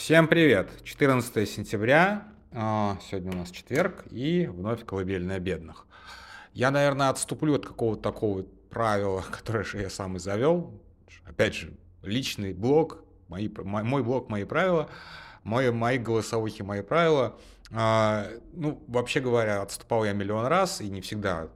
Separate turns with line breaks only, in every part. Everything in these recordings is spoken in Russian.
Всем привет! 14 сентября, а, сегодня у нас четверг, и вновь колыбельная бедных. Я, наверное, отступлю от какого-то такого правила, которое же я сам и завел. Опять же, личный блог, мои, мой блог, мои правила, мои, мои голосовухи, мои правила. А, ну, вообще говоря, отступал я миллион раз, и не всегда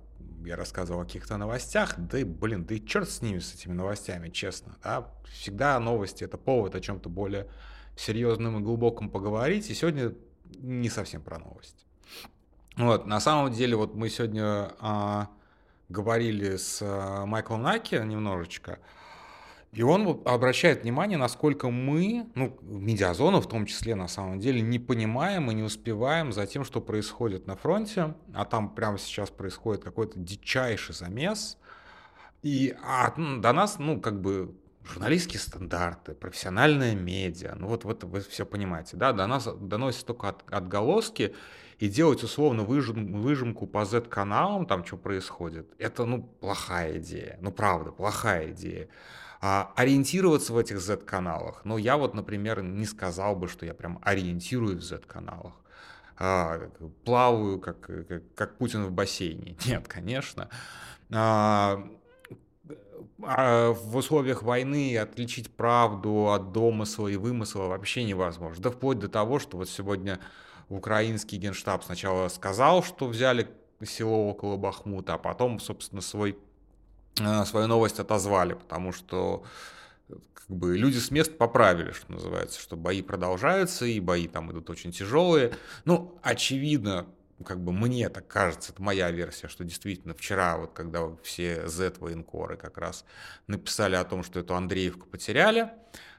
я рассказывал о каких-то новостях, да и, блин, да и черт с ними, с этими новостями, честно. Да? Всегда новости — это повод о чем-то более серьезном и глубоком поговорить. И сегодня не совсем про новости. Вот, на самом деле, вот мы сегодня а, говорили с а, Майклом Наки немножечко, и он обращает внимание, насколько мы, ну, медиазону в том числе, на самом деле, не понимаем и не успеваем за тем, что происходит на фронте, а там прямо сейчас происходит какой-то дичайший замес, и а, до нас, ну, как бы журналистские стандарты, профессиональная медиа, ну вот, вот вы все понимаете, да, до нас доносят только от, отголоски, и делать условно выжим, выжимку по Z-каналам, там что происходит, это, ну, плохая идея, ну, правда, плохая идея. А, ориентироваться в этих Z-каналах, ну, я вот, например, не сказал бы, что я прям ориентируюсь в Z-каналах, а, плаваю, как, как, как Путин в бассейне, нет, конечно, а, в условиях войны отличить правду от домысла и вымысла вообще невозможно. Да вплоть до того, что вот сегодня украинский генштаб сначала сказал, что взяли село около Бахмута, а потом, собственно, свой, э, свою новость отозвали, потому что как бы люди с мест поправили, что называется, что бои продолжаются, и бои там идут очень тяжелые. Ну, очевидно, как бы мне так кажется, это моя версия, что действительно вчера, вот когда все Z-военкоры как раз написали о том, что эту Андреевку потеряли,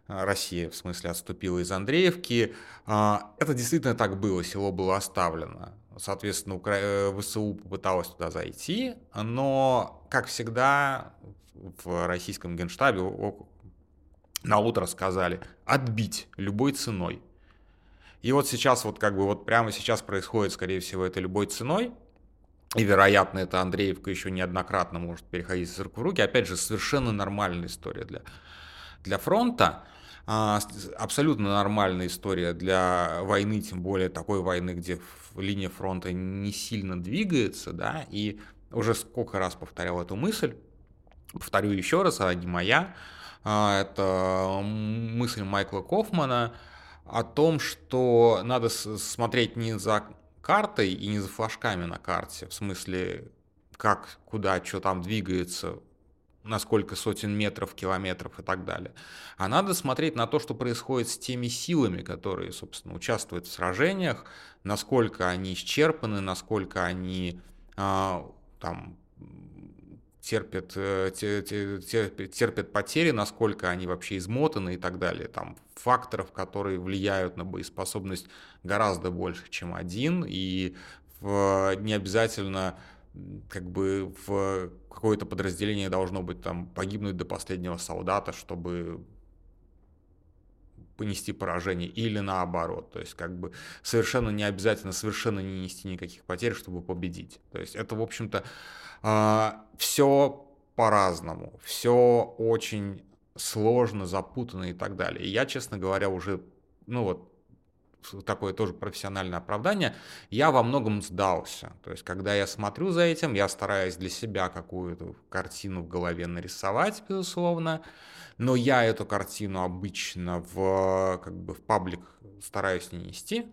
а, Россия, в смысле, отступила из Андреевки. А, это действительно так было, село было оставлено. Соответственно, э, ВСУ попыталась туда зайти, но, как всегда, в российском генштабе на утро сказали отбить любой ценой. И вот сейчас, вот как бы вот прямо сейчас происходит, скорее всего, это любой ценой. И, вероятно, это Андреевка еще неоднократно может переходить из рук в руки. Опять же, совершенно нормальная история для, для фронта. А, абсолютно нормальная история для войны, тем более такой войны, где линия фронта не сильно двигается, да, и уже сколько раз повторял эту мысль, повторю еще раз, она не моя, а, это мысль Майкла Кофмана, о том, что надо смотреть не за картой и не за флажками на карте, в смысле, как, куда, что там двигается, на сколько сотен метров, километров и так далее. А надо смотреть на то, что происходит с теми силами, которые, собственно, участвуют в сражениях, насколько они исчерпаны, насколько они а, там терпят, э, терпят, терпят потери, насколько они вообще измотаны и так далее. Там факторов, которые влияют на боеспособность гораздо больше, чем один, и в, не обязательно как бы в какое-то подразделение должно быть там погибнуть до последнего солдата, чтобы понести поражение или наоборот. То есть как бы совершенно не обязательно совершенно не нести никаких потерь, чтобы победить. То есть это, в общем-то, а, все по-разному, все очень сложно, запутанно и так далее. И я, честно говоря, уже, ну вот, такое тоже профессиональное оправдание, я во многом сдался. То есть, когда я смотрю за этим, я стараюсь для себя какую-то картину в голове нарисовать, безусловно, но я эту картину обычно в, как бы, в паблик стараюсь не нести,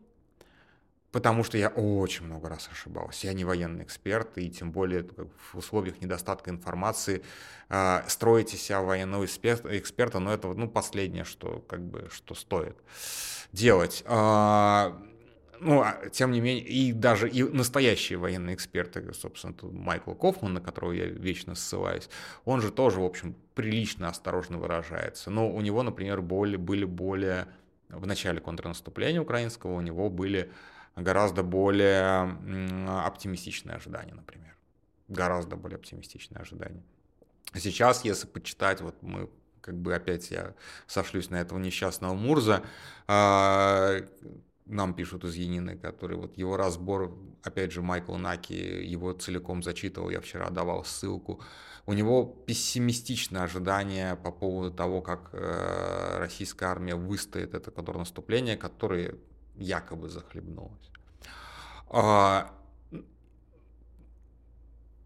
Потому что я очень много раз ошибался. Я не военный эксперт, и тем более в условиях недостатка информации э, строить из себя военного эксперта, но это ну, последнее, что, как бы, что стоит делать. Ну, а, тем не менее, и даже и настоящие военные эксперты, собственно, тут Майкл Кофман, на которого я вечно ссылаюсь, он же тоже, в общем, прилично осторожно выражается. Но у него, например, более, были более... В начале контрнаступления украинского у него были гораздо более оптимистичные ожидания, например. Гораздо более оптимистичные ожидания. Сейчас, если почитать, вот мы как бы опять я сошлюсь на этого несчастного Мурза, а, нам пишут из Янины, который вот его разбор, опять же, Майкл Наки его целиком зачитывал, я вчера давал ссылку. У него пессимистичное ожидание по поводу того, как э, российская армия выстоит это контрнаступление, которое якобы захлебнулось. А,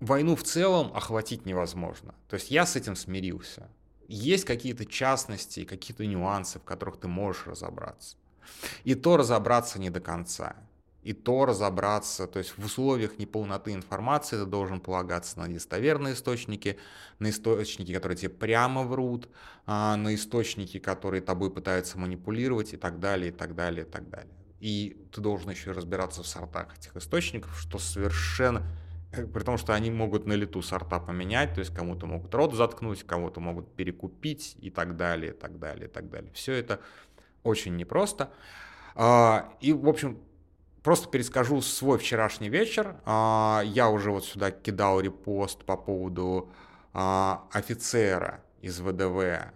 войну в целом охватить невозможно. То есть я с этим смирился. Есть какие-то частности, какие-то нюансы, в которых ты можешь разобраться. И то разобраться не до конца. И то разобраться, то есть в условиях неполноты информации ты должен полагаться на недостоверные источники, на источники, которые тебе прямо врут, а, на источники, которые тобой пытаются манипулировать и так далее, и так далее, и так далее. И ты должен еще разбираться в сортах этих источников, что совершенно э, при том, что они могут на лету сорта поменять, то есть кому-то могут рот заткнуть, кого-то могут перекупить и так далее, и так далее, и так далее. Все это очень непросто. А, и, в общем, просто перескажу свой вчерашний вечер. А, я уже вот сюда кидал репост по поводу а, офицера из ВДВ,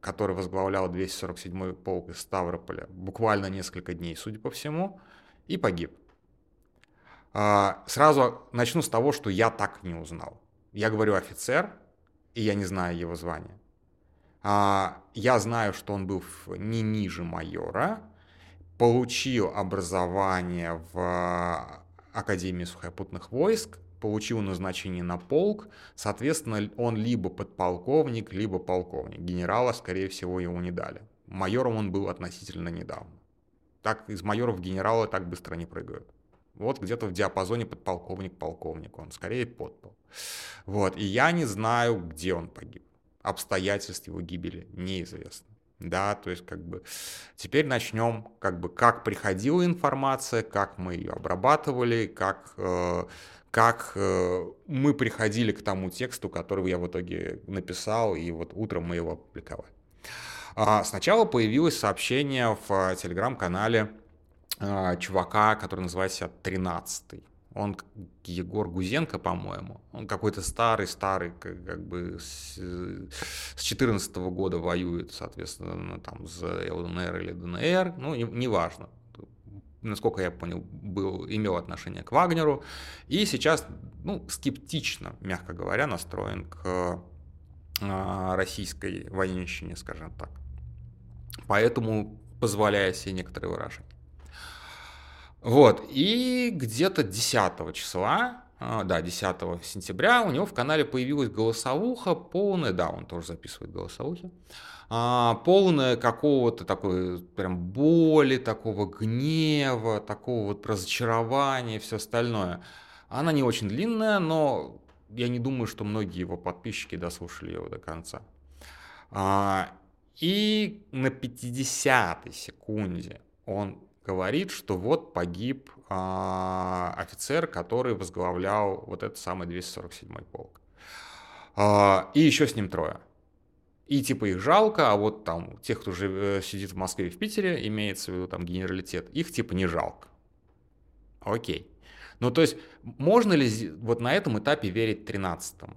который возглавлял 247-й полк из Ставрополя, буквально несколько дней, судя по всему, и погиб. Сразу начну с того, что я так не узнал. Я говорю офицер, и я не знаю его звания. А, я знаю, что он был не ниже майора, получил образование в Академии сухопутных войск, получил назначение на полк, соответственно, он либо подполковник, либо полковник. Генерала, скорее всего, его не дали. Майором он был относительно недавно. Так из майоров в генерала так быстро не прыгают. Вот где-то в диапазоне подполковник-полковник, он скорее подпол. Вот, и я не знаю, где он погиб обстоятельств его гибели неизвестно. Да, то есть как бы теперь начнем, как бы как приходила информация, как мы ее обрабатывали, как, э, как э, мы приходили к тому тексту, который я в итоге написал, и вот утром мы его опубликовали. А сначала появилось сообщение в телеграм-канале э, чувака, который называется 13 он Егор Гузенко, по-моему, он какой-то старый-старый, как, как бы с, с 14 -го года воюет, соответственно, там за ЛНР или ДНР, ну, неважно. Не насколько я понял, был, имел отношение к Вагнеру, и сейчас, ну, скептично, мягко говоря, настроен к а, российской военщине, скажем так. Поэтому позволяя себе некоторые выражения. Вот, и где-то 10 числа, а, да, 10 сентября у него в канале появилась голосовуха полная, да, он тоже записывает голосовухи, а, полная какого-то такой прям боли, такого гнева, такого вот разочарования и все остальное. Она не очень длинная, но я не думаю, что многие его подписчики дослушали его до конца. А, и на 50 секунде он говорит, что вот погиб а, офицер, который возглавлял вот этот самый 247-й полк. А, и еще с ним трое. И типа их жалко, а вот там тех, кто же э, сидит в Москве и в Питере, имеется в виду там генералитет, их типа не жалко. Окей. Ну то есть можно ли вот на этом этапе верить 13-му?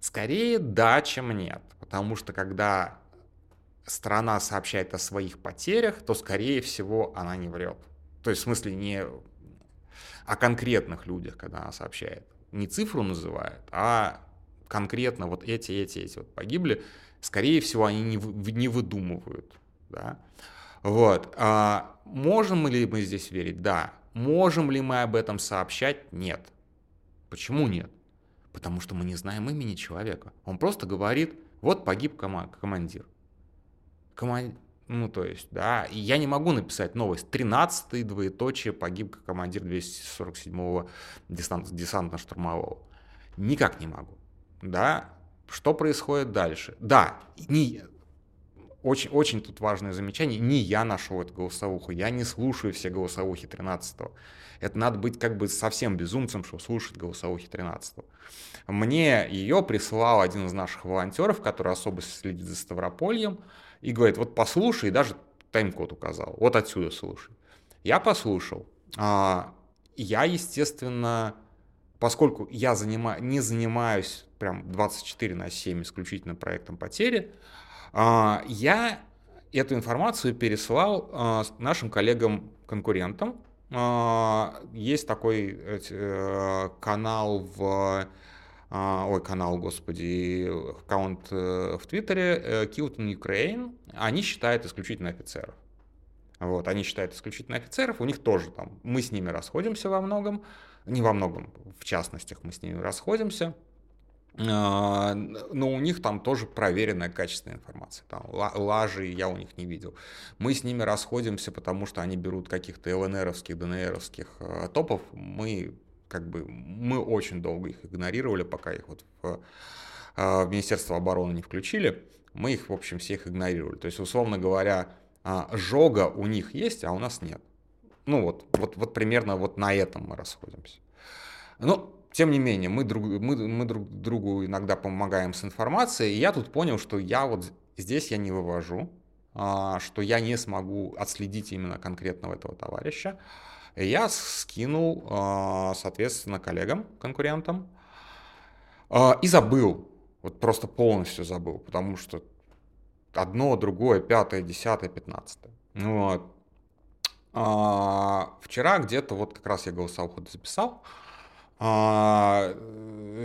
Скорее да, чем нет. Потому что когда страна сообщает о своих потерях, то, скорее всего, она не врет. То есть, в смысле, не о конкретных людях, когда она сообщает. Не цифру называет, а конкретно вот эти, эти, эти вот погибли. Скорее всего, они не, не выдумывают. Да? Вот. А можем ли мы здесь верить? Да. Можем ли мы об этом сообщать? Нет. Почему нет? Потому что мы не знаем имени человека. Он просто говорит, вот погиб командир командир, ну, то есть, да, и я не могу написать новость. 13-й двоеточие погиб командир 247-го десант, десантно-штурмового. Никак не могу, да. Что происходит дальше? Да, не, очень, очень тут важное замечание. Не я нашел эту голосовуху, я не слушаю все голосовухи 13-го. Это надо быть как бы совсем безумцем, чтобы слушать голосовухи 13-го. Мне ее прислал один из наших волонтеров, который особо следит за Ставропольем и говорит, вот послушай, даже тайм-код указал, вот отсюда слушай. Я послушал. А, я, естественно, поскольку я занима... не занимаюсь прям 24 на 7 исключительно проектом потери, я эту информацию переслал э, нашим коллегам-конкурентам. Э, есть такой э, канал в... Ой, канал, господи, аккаунт э, в Твиттере э, Kilton Ukraine. Они считают исключительно офицеров. Вот, они считают исключительно офицеров, у них тоже там, мы с ними расходимся во многом, не во многом, в частностях мы с ними расходимся, а, но у них там тоже проверенная качественная информация. Там лажи я у них не видел. Мы с ними расходимся, потому что они берут каких-то ЛНРовских, ДНРовских э, топов. Мы как бы мы очень долго их игнорировали, пока их вот в, э, в Министерство обороны не включили. Мы их, в общем, всех игнорировали. То есть, условно говоря, а, жога у них есть, а у нас нет. Ну вот, вот, вот примерно вот на этом мы расходимся. Но, тем не менее, мы друг, мы, мы друг другу иногда помогаем с информацией, и я тут понял, что я вот здесь я не вывожу, а, что я не смогу отследить именно конкретного этого товарища. И я скинул, а, соответственно, коллегам, конкурентам, и забыл, вот просто полностью забыл, потому что одно, другое, пятое, десятое, пятнадцатое. Вот. А, вчера где-то вот как раз я голосовой ход записал. А,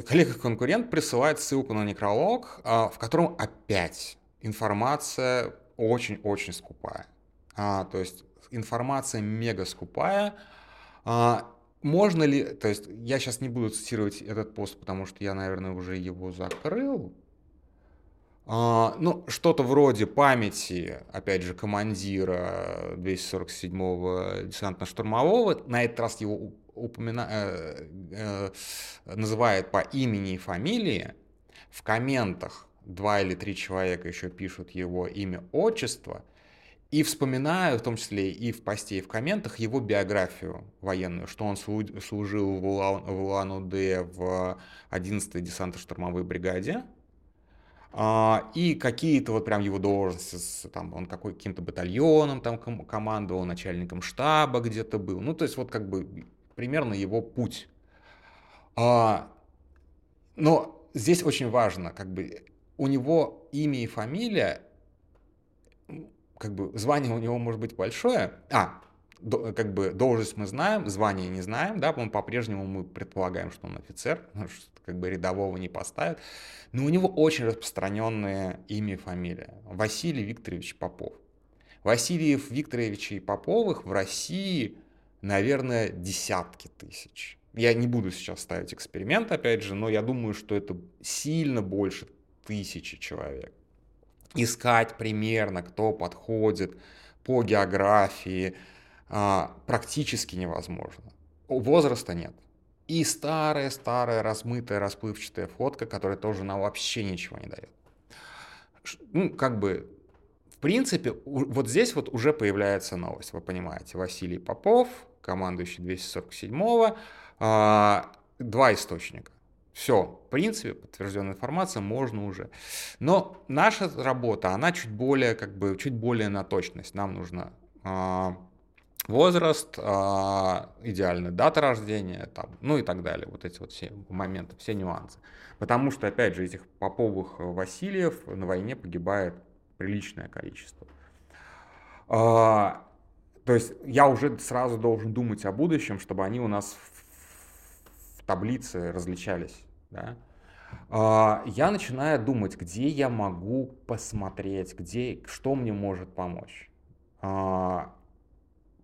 коллега-конкурент присылает ссылку на некролог, а, в котором опять информация очень-очень скупая. А, то есть информация мега скупая. Можно ли, то есть я сейчас не буду цитировать этот пост, потому что я, наверное, уже его закрыл, ну, что-то вроде памяти, опять же, командира 247-го десантно-штурмового, на этот раз его упомина... э, э, называет по имени и фамилии, в комментах два или три человека еще пишут его имя, отчество, и вспоминаю, в том числе и в посте, и в комментах, его биографию военную, что он служил в Улан-Удэ в 11-й десантно-штурмовой бригаде, а, и какие-то вот прям его должности, там, он какой, каким-то батальоном там командовал, начальником штаба где-то был. Ну, то есть вот как бы примерно его путь. А, но здесь очень важно, как бы у него имя и фамилия, как бы звание у него может быть большое. А, как бы должность мы знаем, звание не знаем, да, он по-прежнему мы предполагаем, что он офицер, как бы рядового не поставят, но у него очень распространенное имя и фамилия. Василий Викторович Попов. Васильев Викторовичей Поповых в России, наверное, десятки тысяч. Я не буду сейчас ставить эксперимент, опять же, но я думаю, что это сильно больше тысячи человек. Искать примерно, кто подходит по географии, а, практически невозможно. Возраста нет. И старая-старая, размытая, расплывчатая фотка, которая тоже нам вообще ничего не дает. Ну, как бы, в принципе, вот здесь вот уже появляется новость, вы понимаете. Василий Попов, командующий 247-го, а, два источника. Все, в принципе, подтвержденная информация можно уже. Но наша работа, она чуть более, как бы, чуть более на точность. Нам нужно а, возраст, а, идеальная дата рождения, там, ну и так далее. Вот эти вот все моменты, все нюансы. Потому что, опять же, этих поповых Васильев на войне погибает приличное количество. А, то есть я уже сразу должен думать о будущем, чтобы они у нас в, в таблице различались. Да? А, я начинаю думать, где я могу посмотреть, где, что мне может помочь.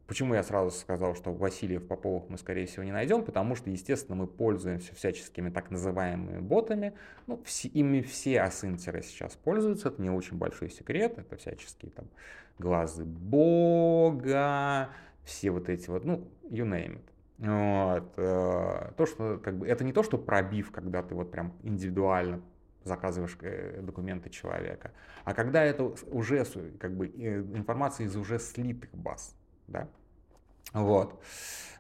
Почему я сразу сказал, что Васильев Поповых мы, скорее всего, не найдем? Потому что, естественно, мы пользуемся всяческими так называемыми ботами. Ну, все, ими все асинтеры сейчас пользуются. Это не очень большой секрет. Это всяческие там глазы Бога, все вот эти вот, ну, you name it. Вот. Э, то, что, как бы, это не то, что пробив, когда ты вот прям индивидуально заказываешь э, документы человека, а когда это уже как бы э, информация из уже слитых баз. Да? Вот.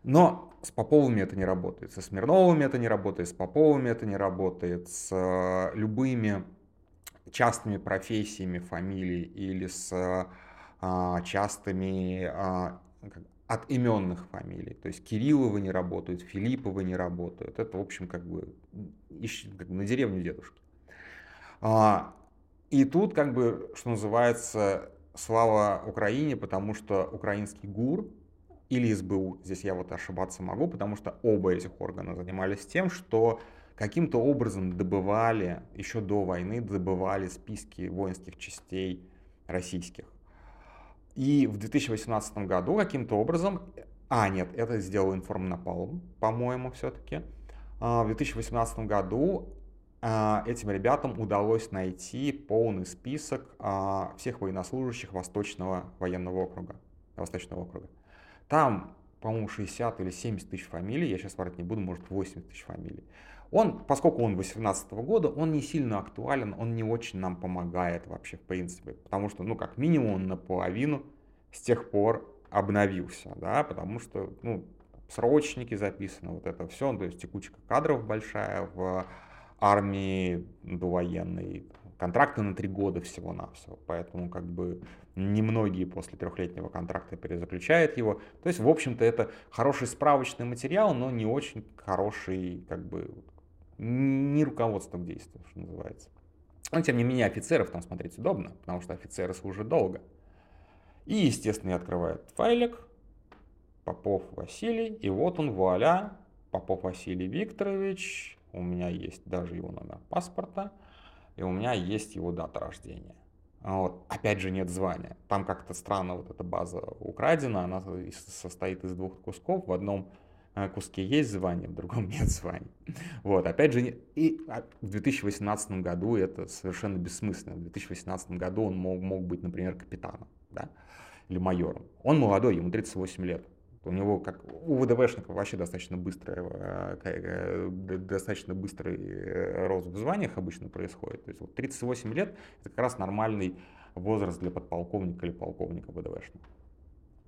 Но с Поповыми это не работает, со Смирновыми это не работает, с Поповыми это не работает, с э, любыми частными профессиями фамилий или с а, частыми а, от именных фамилий. То есть Кирилловы не работают, Филипповы не работают. Это, в общем, как бы, как бы на деревню дедушки. А, и тут, как бы, что называется, слава Украине, потому что украинский ГУР или СБУ, здесь я вот ошибаться могу, потому что оба этих органа занимались тем, что каким-то образом добывали, еще до войны добывали списки воинских частей российских. И в 2018 году каким-то образом, а нет, это сделал Информнапалм, по-моему, все-таки, а, в 2018 году а, этим ребятам удалось найти полный список а, всех военнослужащих Восточного военного округа, Восточного округа. Там, по-моему, 60 или 70 тысяч фамилий, я сейчас врать не буду, может 80 тысяч фамилий. Он, поскольку он 18 года, он не сильно актуален, он не очень нам помогает вообще в принципе, потому что, ну, как минимум, он наполовину с тех пор обновился, да, потому что, ну, срочники записаны, вот это все, то есть текучка кадров большая в армии довоенной, контракты на три года всего-навсего, поэтому как бы немногие после трехлетнего контракта перезаключают его. То есть, в общем-то, это хороший справочный материал, но не очень хороший, как бы, не руководство к действию, что называется. Но, тем не менее, офицеров там смотреть удобно, потому что офицеры служат долго. И, естественно, открывает файлик, Попов Василий, и вот он, вуаля, Попов Василий Викторович, у меня есть даже его номер паспорта, и у меня есть его дата рождения. Вот. Опять же, нет звания. Там как-то странно вот эта база украдена, она состоит из двух кусков. В одном э, куске есть звание, в другом нет звания. Вот, опять же, и а, в 2018 году это совершенно бессмысленно. В 2018 году он мог, мог быть, например, капитаном, да, или майором. Он молодой, ему 38 лет. У него, как у ВДВшников, вообще достаточно быстрый, э, э, достаточно быстрый э, рост в званиях обычно происходит. То есть вот 38 лет это как раз нормальный возраст для подполковника или полковника ВДВшника.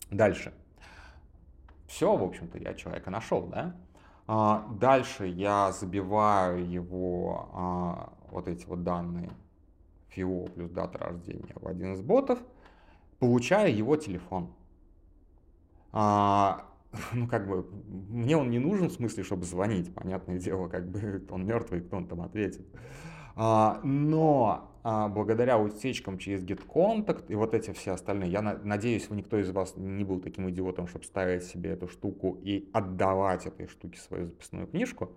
Дальше. Все, в общем-то, я человека нашел, да? А, дальше я забиваю его а, вот эти вот данные ФИО плюс дата рождения в один из ботов, получаю его телефон. А, ну, как бы, мне он не нужен в смысле, чтобы звонить, понятное дело, как бы он мертвый, кто он там ответит. А, но а, благодаря утечкам через GetContact и вот эти все остальные, я на, надеюсь, никто из вас не был таким идиотом, чтобы ставить себе эту штуку и отдавать этой штуке свою записную книжку.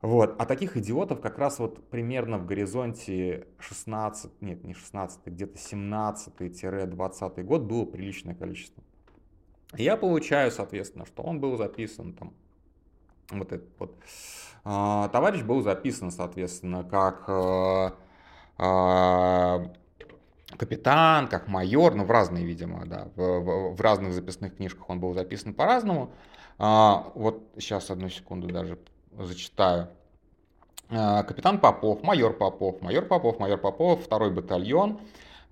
Вот. А таких идиотов как раз вот примерно в горизонте 16, нет, не 16, где-то 17-20 год было приличное количество. Я получаю, соответственно, что он был записан там, вот этот вот, э, товарищ был записан, соответственно, как э, э, капитан, как майор, ну, в разные, видимо, да, в, в, в разных записных книжках он был записан по-разному. А, вот сейчас одну секунду даже зачитаю. Капитан Попов, майор Попов, майор Попов, майор Попов, второй батальон,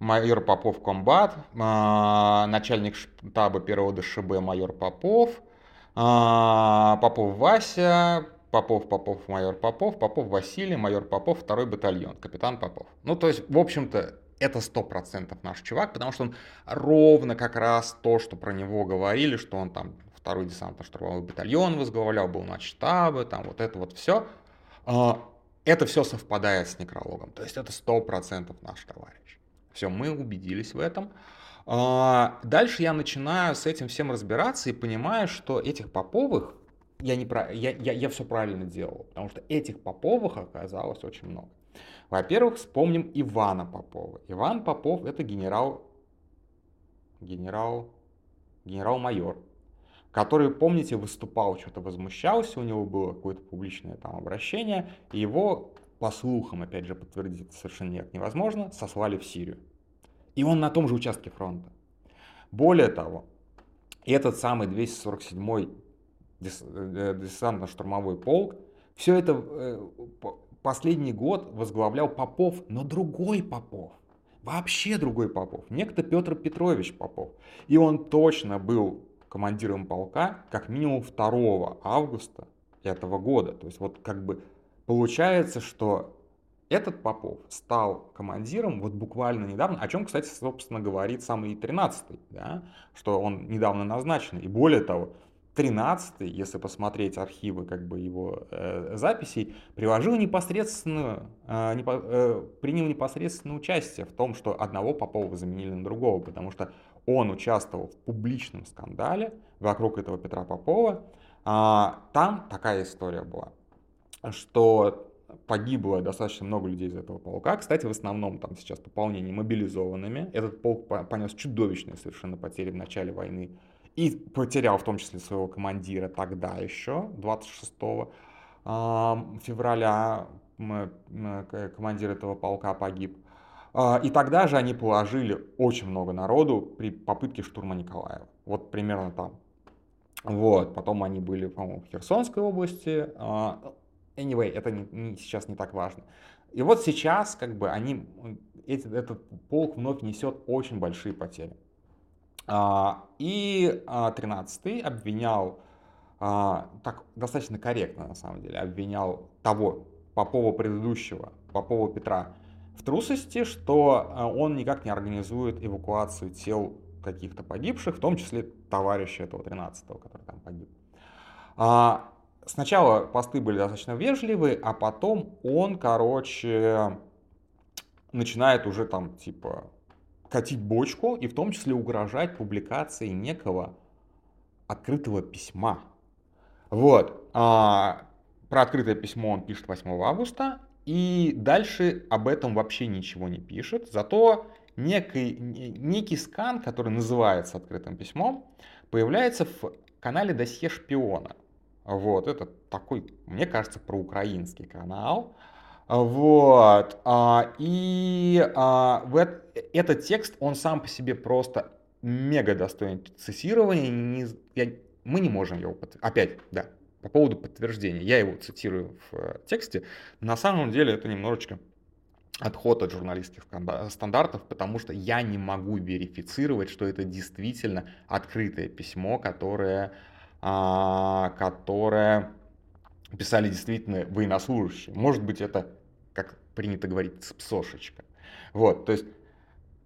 майор Попов комбат, а, начальник штаба первого ДШБ майор Попов, а, Попов Вася, Попов, Попов, майор Попов, Попов Василий, майор Попов, второй батальон, капитан Попов. Ну, то есть, в общем-то, это сто процентов наш чувак, потому что он ровно как раз то, что про него говорили, что он там второй десантно-штурмовой батальон возглавлял, был на штабе, там вот это вот все. А, это все совпадает с некрологом. То есть это сто процентов наш товарищ. Все, мы убедились в этом. А, дальше я начинаю с этим всем разбираться и понимаю, что этих Поповых я, не про... я, я, я все правильно делал, потому что этих Поповых оказалось очень много. Во-первых, вспомним Ивана Попова. Иван Попов это генерал, генерал, генерал-майор, который, помните, выступал, что-то возмущался, у него было какое-то публичное там обращение, и его по слухам, опять же, подтвердить это совершенно никак невозможно, сослали в Сирию. И он на том же участке фронта. Более того, этот самый 247-й э, десантно-штурмовой полк, все это э, последний год возглавлял Попов, но другой Попов. Вообще другой Попов. Некто Петр Петрович Попов. И он точно был командиром полка как минимум 2 августа этого года. То есть вот как бы Получается, что этот Попов стал командиром вот буквально недавно, о чем, кстати, собственно, говорит самый 13-й, да, что он недавно назначен. И более того, 13 если посмотреть архивы как бы его э, записей, приложил непосредственно, э, непо, э, принял непосредственное участие в том, что одного Попова заменили на другого, потому что он участвовал в публичном скандале вокруг этого Петра Попова. А, там такая история была, что погибло достаточно много людей из этого полка. Кстати, в основном там сейчас пополнение мобилизованными. Этот полк понес чудовищные совершенно потери в начале войны. И потерял в том числе своего командира тогда еще, 26 февраля командир этого полка погиб. А, и тогда же они положили очень много народу при попытке штурма Николаева. Вот примерно там. Вот, потом они были, по-моему, в Херсонской области. А, anyway, это не, не, сейчас не так важно. И вот сейчас, как бы, они, эти, этот полк вновь несет очень большие потери. А, и 13-й обвинял, так достаточно корректно на самом деле, обвинял того Попова предыдущего, Попова Петра, в трусости, что э, он никак не организует эвакуацию тел каких-то погибших, в том числе товарища этого 13-го, который там погиб. А, сначала посты были достаточно вежливые, а потом он, короче, начинает уже там типа катить бочку и в том числе угрожать публикацией некого открытого письма. Вот. А, про открытое письмо он пишет 8 августа, и дальше об этом вообще ничего не пишет. Зато некий, некий скан, который называется открытым письмом, появляется в канале «Досье шпиона». Вот, это такой, мне кажется, проукраинский канал. Вот, а, и а, этот текст, он сам по себе просто мега достоин цитирования. Мы не можем его, опять, да, по поводу подтверждения. Я его цитирую в э, тексте. На самом деле это немножечко отход от журналистских стандартов, потому что я не могу верифицировать, что это действительно открытое письмо, которое, которое писали действительно военнослужащие. Может быть, это, как принято говорить, псошечка. Вот, то есть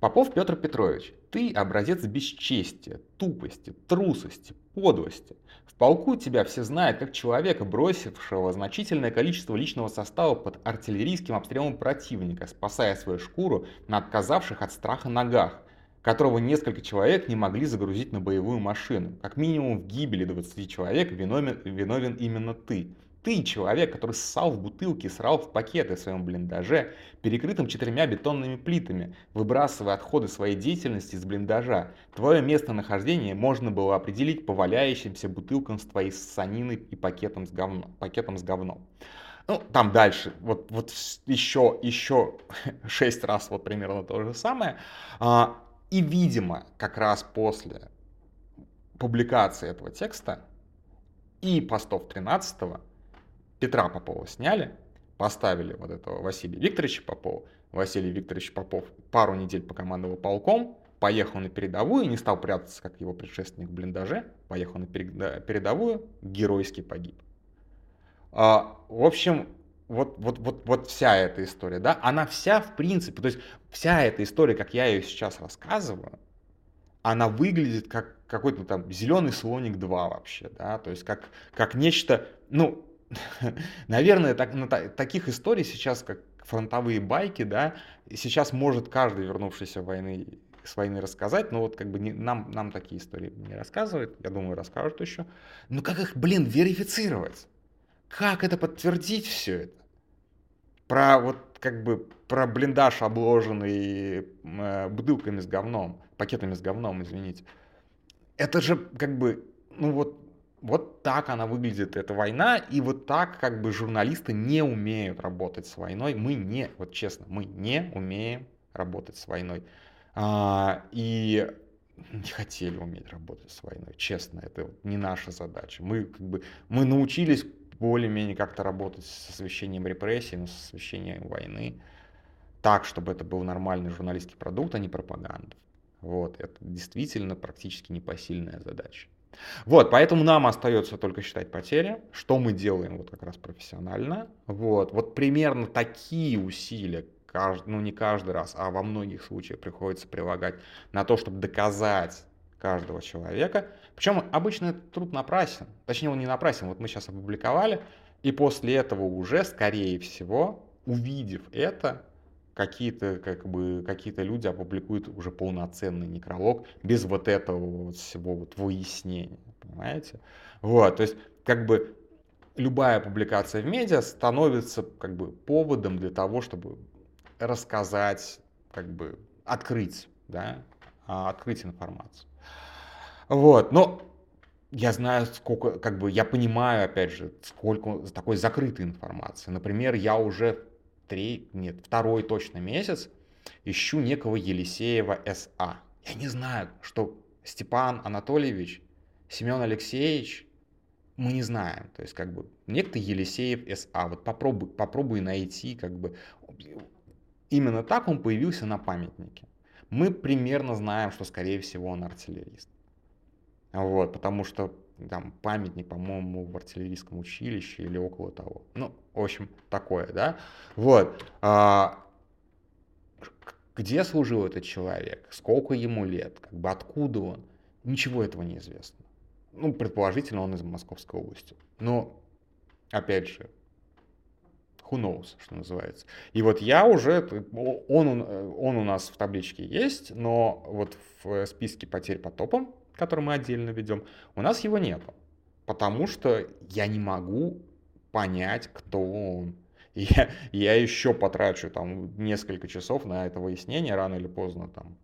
Попов Петр Петрович, ты образец бесчестия, тупости, трусости, подлости. В полку тебя все знают как человека, бросившего значительное количество личного состава под артиллерийским обстрелом противника, спасая свою шкуру на отказавших от страха ногах, которого несколько человек не могли загрузить на боевую машину. Как минимум в гибели 20 человек виновен, виновен именно ты. Ты человек, который ссал в бутылки, срал в пакеты в своем блиндаже, перекрытым четырьмя бетонными плитами, выбрасывая отходы своей деятельности из блиндажа. Твое местонахождение можно было определить по валяющимся бутылкам с твоей ссаниной и пакетом с говном. Пакетом с говном. Ну, там дальше, вот, вот еще, еще шесть раз вот примерно то же самое. А, и, видимо, как раз после публикации этого текста и постов 13 Петра Попова сняли, поставили вот этого Василия Викторовича Попова. Василий Викторович Попов пару недель покомандовал полком, поехал на передовую, не стал прятаться, как его предшественник в блиндаже, поехал на передовую, геройски погиб. А, в общем, вот, вот, вот, вот вся эта история, да, она вся в принципе, то есть вся эта история, как я ее сейчас рассказываю, она выглядит как какой-то там зеленый слоник 2 вообще, да, то есть как, как нечто, ну, Наверное, так, на таких историй сейчас, как фронтовые байки, да, сейчас может каждый вернувшийся войны, с войны рассказать, но вот как бы не, нам, нам такие истории не рассказывают, я думаю, расскажут еще. Но как их, блин, верифицировать? Как это подтвердить все это? Про вот как бы про блиндаж, обложенный э, бутылками с говном, пакетами с говном, извините. Это же как бы, ну вот вот так она выглядит, эта война, и вот так как бы журналисты не умеют работать с войной. Мы не, вот честно, мы не умеем работать с войной. А, и не хотели уметь работать с войной, честно, это не наша задача. Мы как бы, мы научились более-менее как-то работать с освещением репрессий, но с освещением войны так, чтобы это был нормальный журналистский продукт, а не пропаганда. Вот, это действительно практически непосильная задача. Вот, поэтому нам остается только считать потери, что мы делаем вот как раз профессионально. Вот, вот примерно такие усилия, каждый, ну не каждый раз, а во многих случаях приходится прилагать на то, чтобы доказать каждого человека. Причем обычно этот труд напрасен. Точнее, он не напрасен. Вот мы сейчас опубликовали, и после этого уже, скорее всего, увидев это, какие-то как бы какие-то люди опубликуют уже полноценный некролог без вот этого вот всего вот выяснения, понимаете? Вот, то есть как бы любая публикация в медиа становится как бы поводом для того, чтобы рассказать, как бы открыть, да, а, открыть информацию. Вот, но я знаю, сколько, как бы, я понимаю, опять же, сколько такой закрытой информации. Например, я уже три, нет, второй точно месяц ищу некого Елисеева СА. Я не знаю, что Степан Анатольевич, Семен Алексеевич, мы не знаем. То есть, как бы, некто Елисеев СА. Вот попробуй, попробуй найти, как бы, именно так он появился на памятнике. Мы примерно знаем, что, скорее всего, он артиллерист. Вот, потому что там памятник, по-моему, в артиллерийском училище или около того. Ну, в общем, такое, да. Вот. А, где служил этот человек? Сколько ему лет? Как бы откуда он? Ничего этого не известно. Ну, предположительно, он из Московской области. Но, опять же, who knows, что называется. И вот я уже, он, он у нас в табличке есть, но вот в списке потерь по топам который мы отдельно ведем, у нас его нету. Потому что я не могу понять, кто он. Я, я еще потрачу там несколько часов на это выяснение, рано или поздно там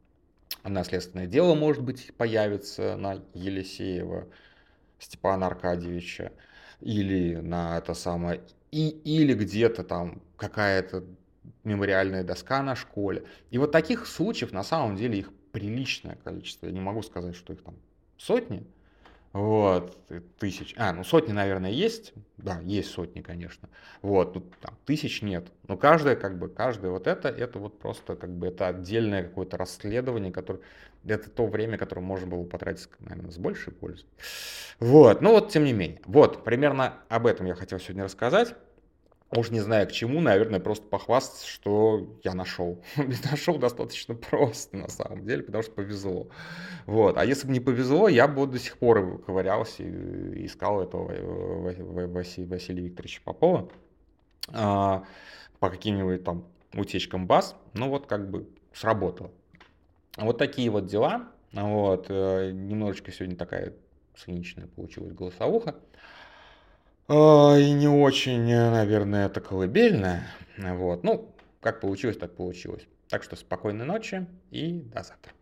наследственное дело, может быть, появится на Елисеева Степана Аркадьевича или на это самое, и, или где-то там какая-то мемориальная доска на школе. И вот таких случаев на самом деле их приличное количество. Я не могу сказать, что их там сотни, вот, тысяч, а, ну сотни, наверное, есть, да, есть сотни, конечно, вот, ну, там, тысяч нет, но каждая, как бы, каждая вот это, это вот просто, как бы, это отдельное какое-то расследование, которое, это то время, которое можно было потратить, наверное, с большей пользой, вот, ну вот, тем не менее, вот, примерно об этом я хотел сегодня рассказать, Уж не знаю к чему, наверное, просто похвастаться, что я нашел. нашел достаточно просто, на самом деле, потому что повезло. Вот. А если бы не повезло, я бы до сих пор ковырялся и искал этого Василия, Василия Викторовича Попова а, по каким-нибудь там утечкам баз. Ну вот как бы сработало. Вот такие вот дела. Вот. Э, немножечко сегодня такая циничная получилась голосовуха. А, и не очень, э, наверное, это колыбельное. Вот. Ну, как получилось, так получилось. Так что спокойной ночи и до завтра.